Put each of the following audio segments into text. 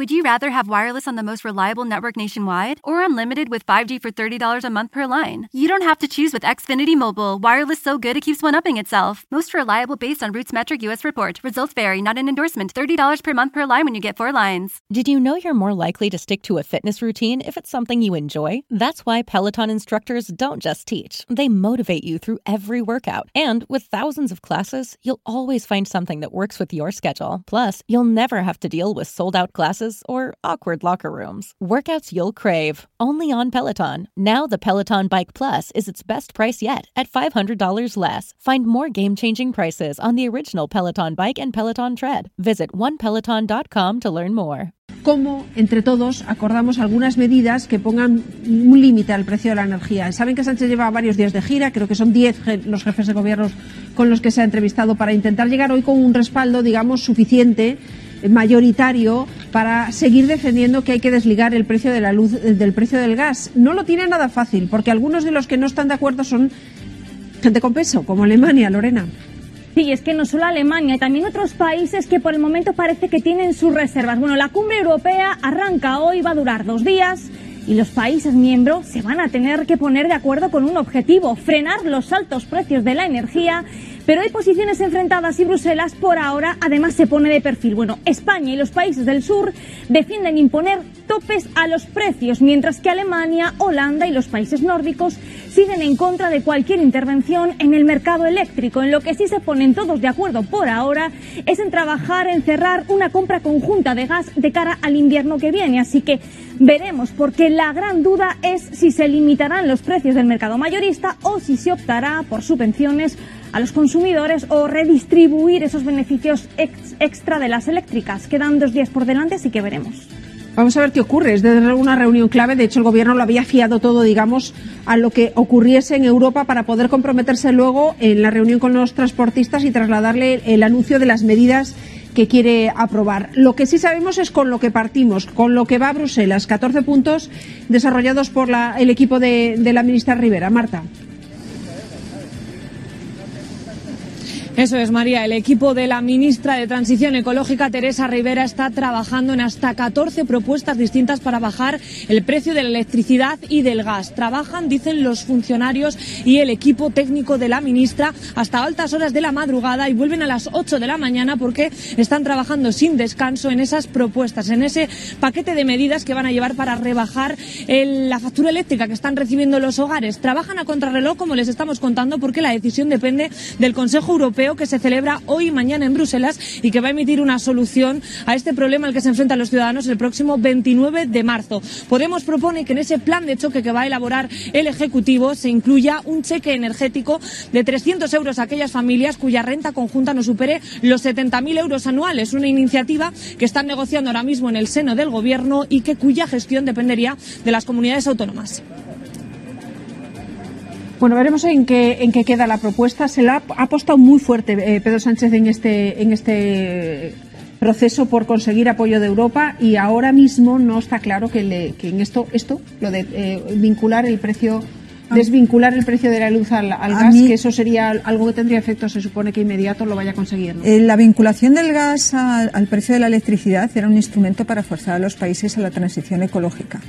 Would you rather have wireless on the most reliable network nationwide or unlimited with 5G for $30 a month per line? You don't have to choose with Xfinity Mobile. Wireless so good it keeps one upping itself. Most reliable based on Roots Metric US report. Results vary, not an endorsement. $30 per month per line when you get four lines. Did you know you're more likely to stick to a fitness routine if it's something you enjoy? That's why Peloton instructors don't just teach, they motivate you through every workout. And with thousands of classes, you'll always find something that works with your schedule. Plus, you'll never have to deal with sold out classes or awkward locker rooms. Workouts you'll crave, only on Peloton. Now, the Peloton Bike Plus is its best price yet at $500 less. Find more game changing prices on the original Peloton Bike and Peloton Tread. Visit onepeloton.com to learn more. cómo entre todos acordamos algunas medidas que pongan un límite al precio de la energía. Saben que Sánchez lleva varios días de gira, creo que son 10 los jefes de gobiernos con los que se ha entrevistado para intentar llegar hoy con un respaldo, digamos, suficiente mayoritario para seguir defendiendo que hay que desligar el precio de la luz del precio del gas. No lo tiene nada fácil, porque algunos de los que no están de acuerdo son gente con peso, como Alemania, Lorena. Sí, es que no solo Alemania, también otros países que por el momento parece que tienen sus reservas. Bueno, la cumbre europea arranca hoy, va a durar dos días y los países miembros se van a tener que poner de acuerdo con un objetivo, frenar los altos precios de la energía pero hay posiciones enfrentadas y Bruselas por ahora además se pone de perfil. Bueno, España y los países del sur defienden imponer topes a los precios, mientras que Alemania, Holanda y los países nórdicos siguen en contra de cualquier intervención en el mercado eléctrico. En lo que sí se ponen todos de acuerdo por ahora es en trabajar en cerrar una compra conjunta de gas de cara al invierno que viene. Así que veremos, porque la gran duda es si se limitarán los precios del mercado mayorista o si se optará por subvenciones a los consumidores o redistribuir esos beneficios extra de las eléctricas. Quedan dos días por delante, así que veremos. Vamos a ver qué ocurre. Es desde una reunión clave. De hecho, el gobierno lo había fiado todo, digamos, a lo que ocurriese en Europa para poder comprometerse luego en la reunión con los transportistas y trasladarle el anuncio de las medidas que quiere aprobar. Lo que sí sabemos es con lo que partimos, con lo que va a Bruselas. 14 puntos desarrollados por el equipo de, de la ministra Rivera. Marta. Eso es, María. El equipo de la ministra de Transición Ecológica, Teresa Rivera, está trabajando en hasta 14 propuestas distintas para bajar el precio de la electricidad y del gas. Trabajan, dicen los funcionarios y el equipo técnico de la ministra, hasta altas horas de la madrugada y vuelven a las 8 de la mañana porque están trabajando sin descanso en esas propuestas, en ese paquete de medidas que van a llevar para rebajar la factura eléctrica que están recibiendo los hogares. Trabajan a contrarreloj, como les estamos contando, porque la decisión depende del Consejo Europeo que se celebra hoy y mañana en Bruselas y que va a emitir una solución a este problema al que se enfrentan los ciudadanos el próximo 29 de marzo. Podemos propone que en ese plan de choque que va a elaborar el Ejecutivo se incluya un cheque energético de 300 euros a aquellas familias cuya renta conjunta no supere los 70.000 euros anuales. Una iniciativa que están negociando ahora mismo en el seno del Gobierno y que cuya gestión dependería de las comunidades autónomas. Bueno, veremos en qué, en qué queda la propuesta. Se la ha apostado muy fuerte eh, Pedro Sánchez en este, en este proceso por conseguir apoyo de Europa y ahora mismo no está claro que, le, que en esto, esto, lo de eh, vincular el precio ah. desvincular el precio de la luz al, gas, que eso sería algo que tendría efecto, se supone que inmediato lo vaya a conseguir. Eh, la vinculación del gas al precio de la electricidad era un instrumento para forzar a los países a la transición ecológica.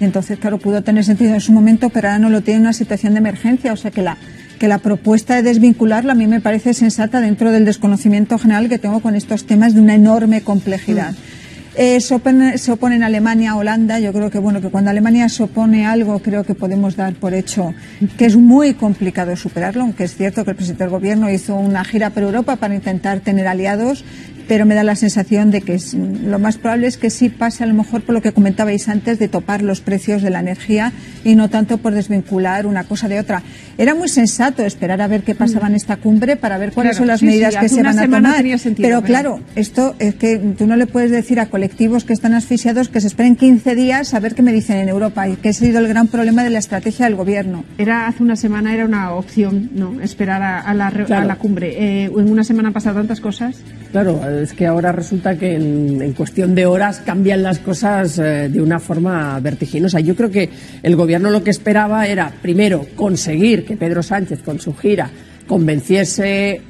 Entonces, claro, pudo tener sentido en su momento, pero ahora no lo tiene en una situación de emergencia. O sea que la, que la propuesta de desvincularlo a mí me parece sensata dentro del desconocimiento general que tengo con estos temas de una enorme complejidad. Mm. Eh, se, opone, se, oponen Alemania, Holanda. Yo creo que bueno que cuando Alemania se opone a algo, creo que podemos dar por hecho que es muy complicado superarlo, aunque es cierto que el presidente del gobierno hizo una gira por Europa para intentar tener aliados pero me da la sensación de que lo más probable es que sí pase a lo mejor por lo que comentabais antes de topar los precios de la energía y no tanto por desvincular una cosa de otra. Era muy sensato esperar a ver qué pasaba en esta cumbre para ver cuáles son las medidas que se van a tomar. pero claro, esto es que tú no le puedes decir a colectivos que están asfixiados que se esperen 15 días a ver qué me dicen en Europa y que ese ha sido el gran problema de la estrategia del gobierno. Era hace una semana era una opción, no, esperar a, la, a la, cumbre. Eh, en una semana han pasado tantas cosas. Claro, es que ahora resulta que en, cuestión de horas cambian las cosas eh, de una forma vertiginosa. Yo creo que el gobierno lo que esperaba era, primero, conseguir que Pedro Sánchez con su gira convenciese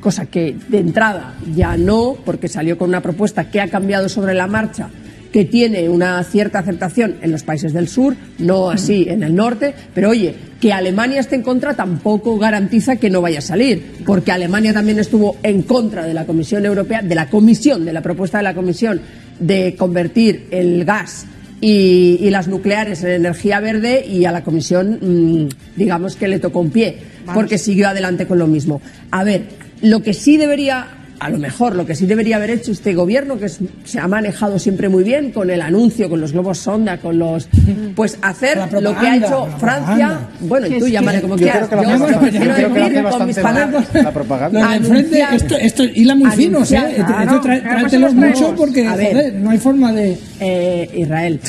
cosa que de entrada ya no, porque salió con una propuesta que ha cambiado sobre la marcha que tiene una cierta aceptación en los países del sur, no así en el norte, pero oye, que Alemania esté en contra tampoco garantiza que no vaya a salir, porque Alemania también estuvo en contra de la Comisión Europea, de la Comisión, de la propuesta de la Comisión de convertir el gas y, las nucleares en energía verde y a la Comisión, mm, digamos que le tocó un pie, porque siguió adelante con lo mismo. A ver, lo que sí debería a lo mejor lo que sí debería haber hecho este gobierno, que se ha manejado siempre muy bien con el anuncio, con los globos sonda, con los. Pues hacer lo que ha hecho Francia. Bueno, y tú llámale como quieras. Yo quiero decir con mis palabras. La propaganda. frente, esto, esto hila muy fino, ¿eh? Esto trátelos mucho porque, joder, no hay forma de. Eh, Israel,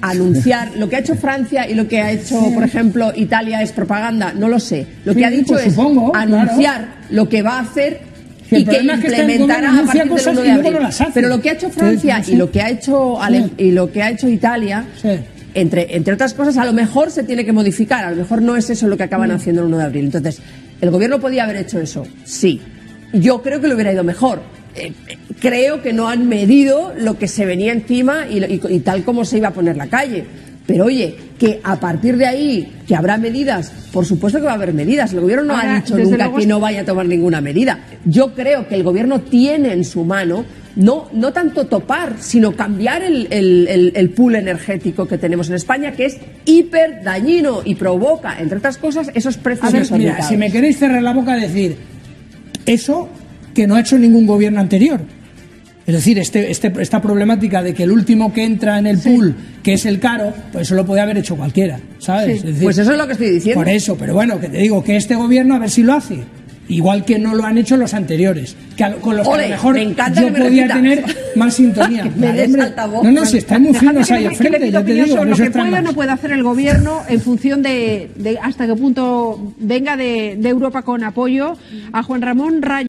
anunciar lo que ha hecho Francia y lo que ha hecho, por ejemplo, Italia es propaganda, no lo sé. Lo que ha dicho pues es anunciar lo que va a hacer y que implementará a partir del 1 de abril. Pero lo que ha hecho Francia y lo que ha hecho y lo que ha hecho Italia entre, entre otras cosas, a lo mejor se tiene que modificar, a lo mejor no es eso lo que acaban mm. haciendo el 1 de abril. Entonces, ¿el gobierno podía haber hecho eso? Sí. Yo creo que lo hubiera ido mejor. Eh, creo que no han medido lo que se venía encima y tal como se iba a poner la calle. Pero oye, que a partir de ahí, que habrá medidas, por supuesto que va a haber medidas. El gobierno no ha dicho nunca que no vaya a tomar ninguna medida. Yo creo que el gobierno tiene en su mano no, no tanto topar, sino cambiar el, el, pool energético que tenemos en España, que es hiper dañino y provoca, entre otras cosas, esos precios a mira, si me queréis cerrar la boca, decir eso que no ha hecho ningún gobierno anterior. Es decir, este, este, esta problemática de que el último que entra en el pool, que es el caro, pues eso lo puede haber hecho cualquiera, ¿sabes? pues eso es lo que estoy diciendo. Por eso, pero bueno, que te digo que este gobierno a ver si lo hace. Igual que no lo han hecho los anteriores, que con los que a lo mejor yo podía tener más sintonía. no, no, si están muy finos ahí ya te digo. Lo que puede o no puede hacer el gobierno en función de, de hasta qué punto venga de, de Europa con apoyo a Juan Ramón Rayo.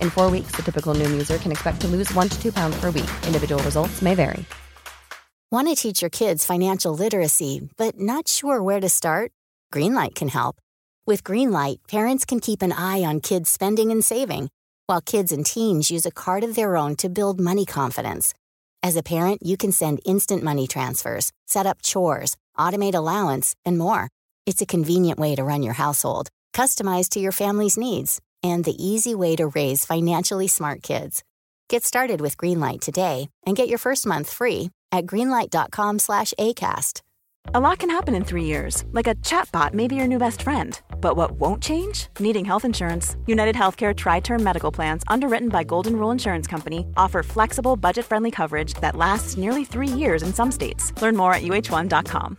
In four weeks, the typical Noom user can expect to lose one to two pounds per week. Individual results may vary. Want to teach your kids financial literacy, but not sure where to start? Greenlight can help. With Greenlight, parents can keep an eye on kids' spending and saving, while kids and teens use a card of their own to build money confidence. As a parent, you can send instant money transfers, set up chores, automate allowance, and more. It's a convenient way to run your household, customized to your family's needs, and the easy way to raise financially smart kids. Get started with Greenlight today and get your first month free at greenlight.com/acast. A lot can happen in three years, like a chatbot may be your new best friend. But what won't change? Needing health insurance. United Healthcare Tri Term Medical Plans, underwritten by Golden Rule Insurance Company, offer flexible, budget friendly coverage that lasts nearly three years in some states. Learn more at uh1.com.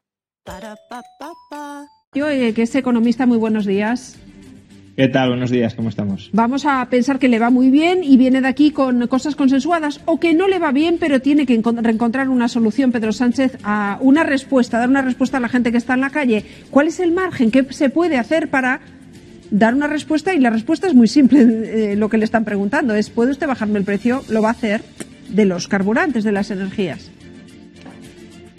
Yo, eh, que es economista, muy buenos días. ¿Qué tal? Buenos días, ¿cómo estamos? Vamos a pensar que le va muy bien y viene de aquí con cosas consensuadas o que no le va bien, pero tiene que encon- reencontrar una solución, Pedro Sánchez, a una respuesta, dar una respuesta a la gente que está en la calle. ¿Cuál es el margen? ¿Qué se puede hacer para dar una respuesta? Y la respuesta es muy simple, eh, lo que le están preguntando es, ¿puede usted bajarme el precio? Lo va a hacer de los carburantes, de las energías.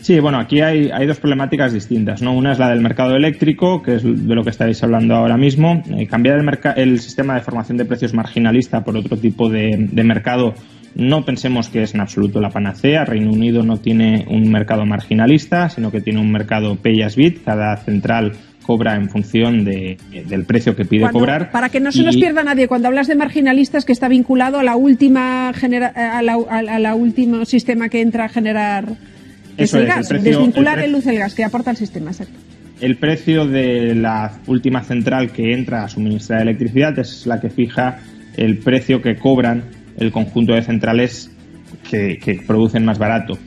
Sí, bueno, aquí hay, hay dos problemáticas distintas, ¿no? Una es la del mercado eléctrico, que es de lo que estáis hablando ahora mismo. Eh, cambiar el, el sistema de formación de precios marginalista por otro tipo de, de mercado no pensemos que es en absoluto la panacea. Reino Unido no tiene un mercado marginalista, sino que tiene un mercado pay as bid. Cada central cobra en función de- del precio que pide Cuando- cobrar. Para que no se nos Y- pierda nadie, cuando hablas de marginalistas que está vinculado a la última genera, a la, a la- último sistema que entra a generar Eso es el gas, precio- desvincular el luz del gas que aporta el sistema, exacto. El precio de la última central que entra a suministrar electricidad es la que fija el precio que cobran el conjunto de centrales que, que producen más barato.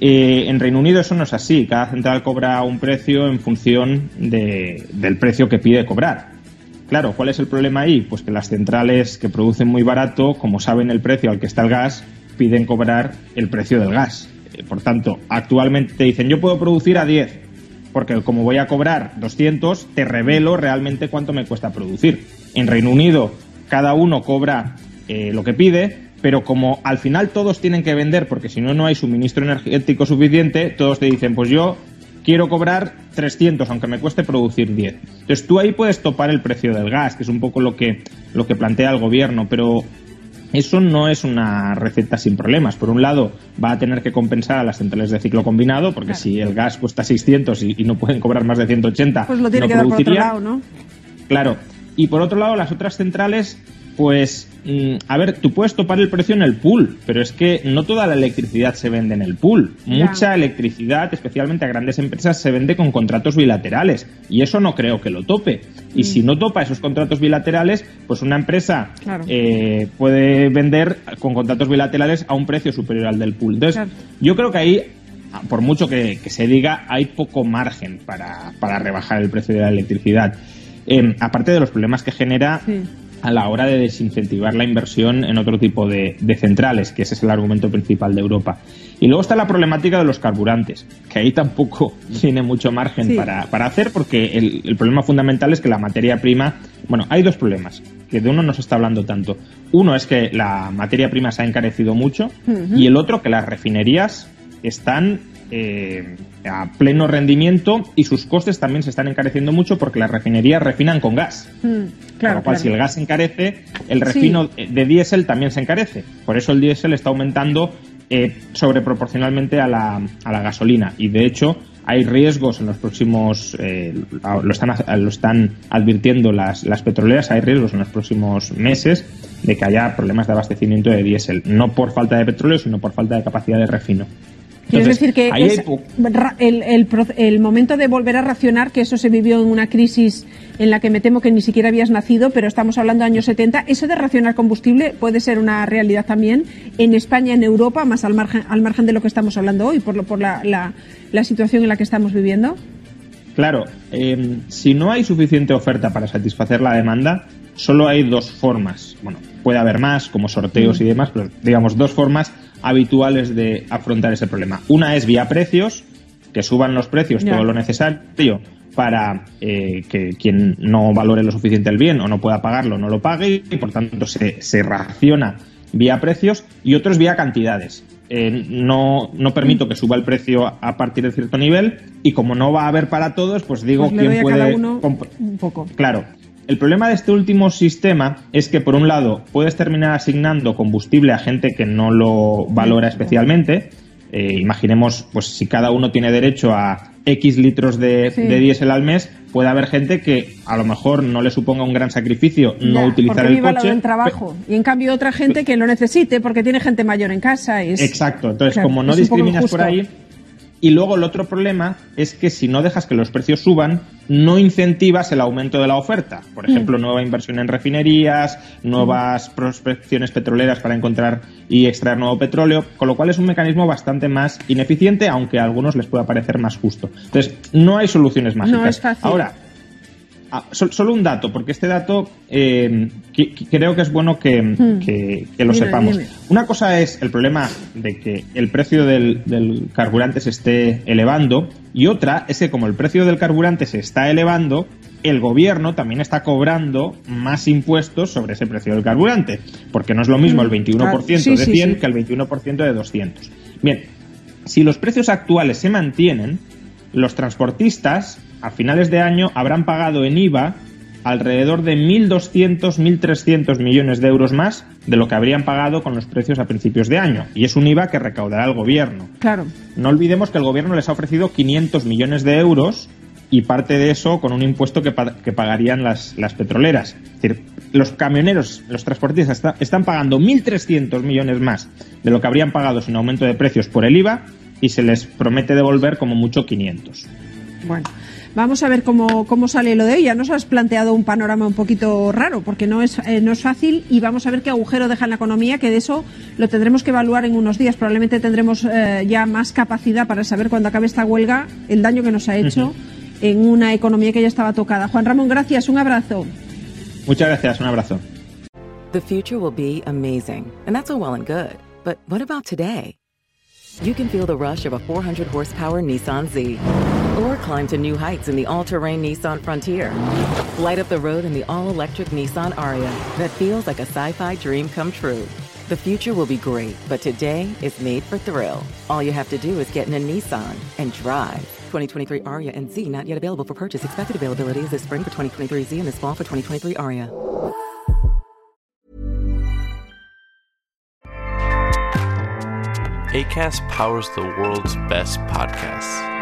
Eh, en Reino Unido eso no es así. Cada central cobra un precio en función de- del precio que pide cobrar. Claro, ¿cuál es el problema ahí? Pues que las centrales que producen muy barato, como saben el precio al que está el gas, piden cobrar el precio del gas. Eh, Por tanto, actualmente te dicen, yo puedo producir a 10, porque como voy a cobrar 200, te revelo realmente cuánto me cuesta producir. En Reino Unido, cada uno cobra eh, lo que pide, pero como al final todos tienen que vender, porque si no, no hay suministro energético suficiente, todos te dicen, pues yo quiero cobrar 300, aunque me cueste producir 10. Entonces tú ahí puedes topar el precio del gas, que es un poco lo que, lo que plantea el gobierno, pero eso no es una receta sin problemas. Por un lado, va a tener que compensar a las centrales de ciclo combinado, porque si el gas cuesta 600 y, y no pueden cobrar más de 180, Pues lo tiene no que dar por otro producirían. lado, ¿no? Claro. Y por otro lado, las otras centrales, pues, mm, a ver, tú puedes topar el precio en el pool, pero es que no toda la electricidad se vende en el pool. Mucha electricidad, especialmente a grandes empresas, se vende con contratos bilaterales. Y eso no creo que lo tope. Y Mm. si no topa esos contratos bilaterales, pues una empresa Claro. eh, puede vender con contratos bilaterales a un precio superior al del pool. Entonces, yo creo que ahí por mucho que, que se diga, hay poco margen para, para rebajar el precio de la electricidad. Eh, aparte de los problemas que genera a la hora de desincentivar la inversión en otro tipo de, de centrales, que ese es el argumento principal de Europa. Y luego está la problemática de los carburantes, que ahí tampoco tiene mucho margen Sí. para, para hacer, porque el, el problema fundamental es que la materia prima. Bueno, hay dos problemas, que de uno no se está hablando tanto. Uno es que la materia prima se ha encarecido mucho, y el otro que las refinerías están eh, a pleno rendimiento y sus costes también se están encareciendo mucho porque las refinerías refinan con gas. Mm, Con claro, lo cual, claro. si el gas se encarece, el refino de diésel también se encarece. Por eso el diésel está aumentando eh, sobreproporcionalmente a la, a la gasolina. Y de hecho, hay riesgos en los próximos, eh, lo, están, lo están advirtiendo las, las petroleras, hay riesgos en los próximos meses de que haya problemas de abastecimiento de diésel, no por falta de petróleo, sino por falta de capacidad de refino. Quiero decir que el, el, el, momento de volver a racionar, que eso se vivió en una crisis en la que me temo que ni siquiera habías nacido, pero estamos hablando de años 70, eso de racionar combustible puede ser una realidad también en España, en Europa, más al margen, al margen de lo que estamos hablando hoy, por, lo, por la, la, la situación en la que estamos viviendo. Claro, eh, si no hay suficiente oferta para satisfacer la demanda, solo hay dos formas. Bueno, puede haber más, como sorteos y demás, pero digamos dos formas habituales de afrontar ese problema. Una es vía precios, que suban los precios todo lo necesario para eh, que quien no valore lo suficiente el bien o no pueda pagarlo no lo pague y por tanto se, se raciona vía precios y otro es vía cantidades. Eh, no, no permito que suba el precio a partir de cierto nivel y como no va a haber para todos, pues digo pues quién puede... un poco. Claro, el problema de este último sistema es que, por un lado, puedes terminar asignando combustible a gente que no lo valora especialmente. Eh, imaginemos, pues si cada uno tiene derecho a X litros de, diésel al mes, puede haber gente que a lo mejor no le suponga un gran sacrificio no utilizar el coche. En trabajo. y en cambio otra gente que lo necesite porque tiene gente mayor en casa. Exacto. Entonces, como no discriminas por ahí, y luego el otro problema es que si no dejas que los precios suban, no incentivas el aumento de la oferta. Por ejemplo, mm. nueva inversión en refinerías, nuevas mm. prospecciones petroleras para encontrar y extraer nuevo petróleo, con lo cual es un mecanismo bastante más ineficiente, aunque a algunos les pueda parecer más justo. Entonces, no hay soluciones mágicas. No es fácil. Ahora, Ah, solo un dato, porque este dato eh, creo que es bueno que, hmm. lo sepamos. Una cosa es el problema de que el precio del, carburante se esté elevando y otra es que como el precio del carburante se está elevando, el gobierno también está cobrando más impuestos sobre ese precio del carburante, porque no es lo mismo el 21% hmm. de 100 que el 21% de 200. Bien, si los precios actuales se mantienen, los transportistas a finales de año habrán pagado en IVA alrededor de 1.200, 1.300 millones de euros más de lo que habrían pagado con los precios a principios de año. Y es un IVA que recaudará el gobierno. Claro. No olvidemos que el gobierno les ha ofrecido 500 millones de euros y parte de eso con un impuesto que, pagarían las, las, petroleras. Es decir, los camioneros, los transportistas están pagando 1.300 millones más de lo que habrían pagado sin aumento de precios por el IVA y se les promete devolver como mucho 500. Bueno. Vamos a ver cómo, cómo sale lo de ella. Nos has planteado un panorama un poquito raro, porque no es, eh, no es fácil y vamos a ver qué agujero deja en la economía, que de eso lo tendremos que evaluar en unos días. Probablemente tendremos eh, ya más capacidad para saber cuando acabe esta huelga el daño que nos ha hecho en una economía que ya estaba tocada. Juan Ramón, gracias. Un abrazo. Muchas gracias. Un abrazo. The future will be amazing, and that's all well and good. But what about today? You can feel the rush of a 400 horsepower Nissan Z. Or climb to new heights in the all-terrain Nissan Frontier. Light up the road in the all-electric Nissan Aria that feels like a sci-fi dream come true. The future will be great, but today is made for thrill. All you have to do is get in a Nissan and drive. 2023 Aria and Z not yet available for purchase. Expected availability is this spring for 2023 Z and this fall for 2023 Aria. ACAST powers the world's best podcasts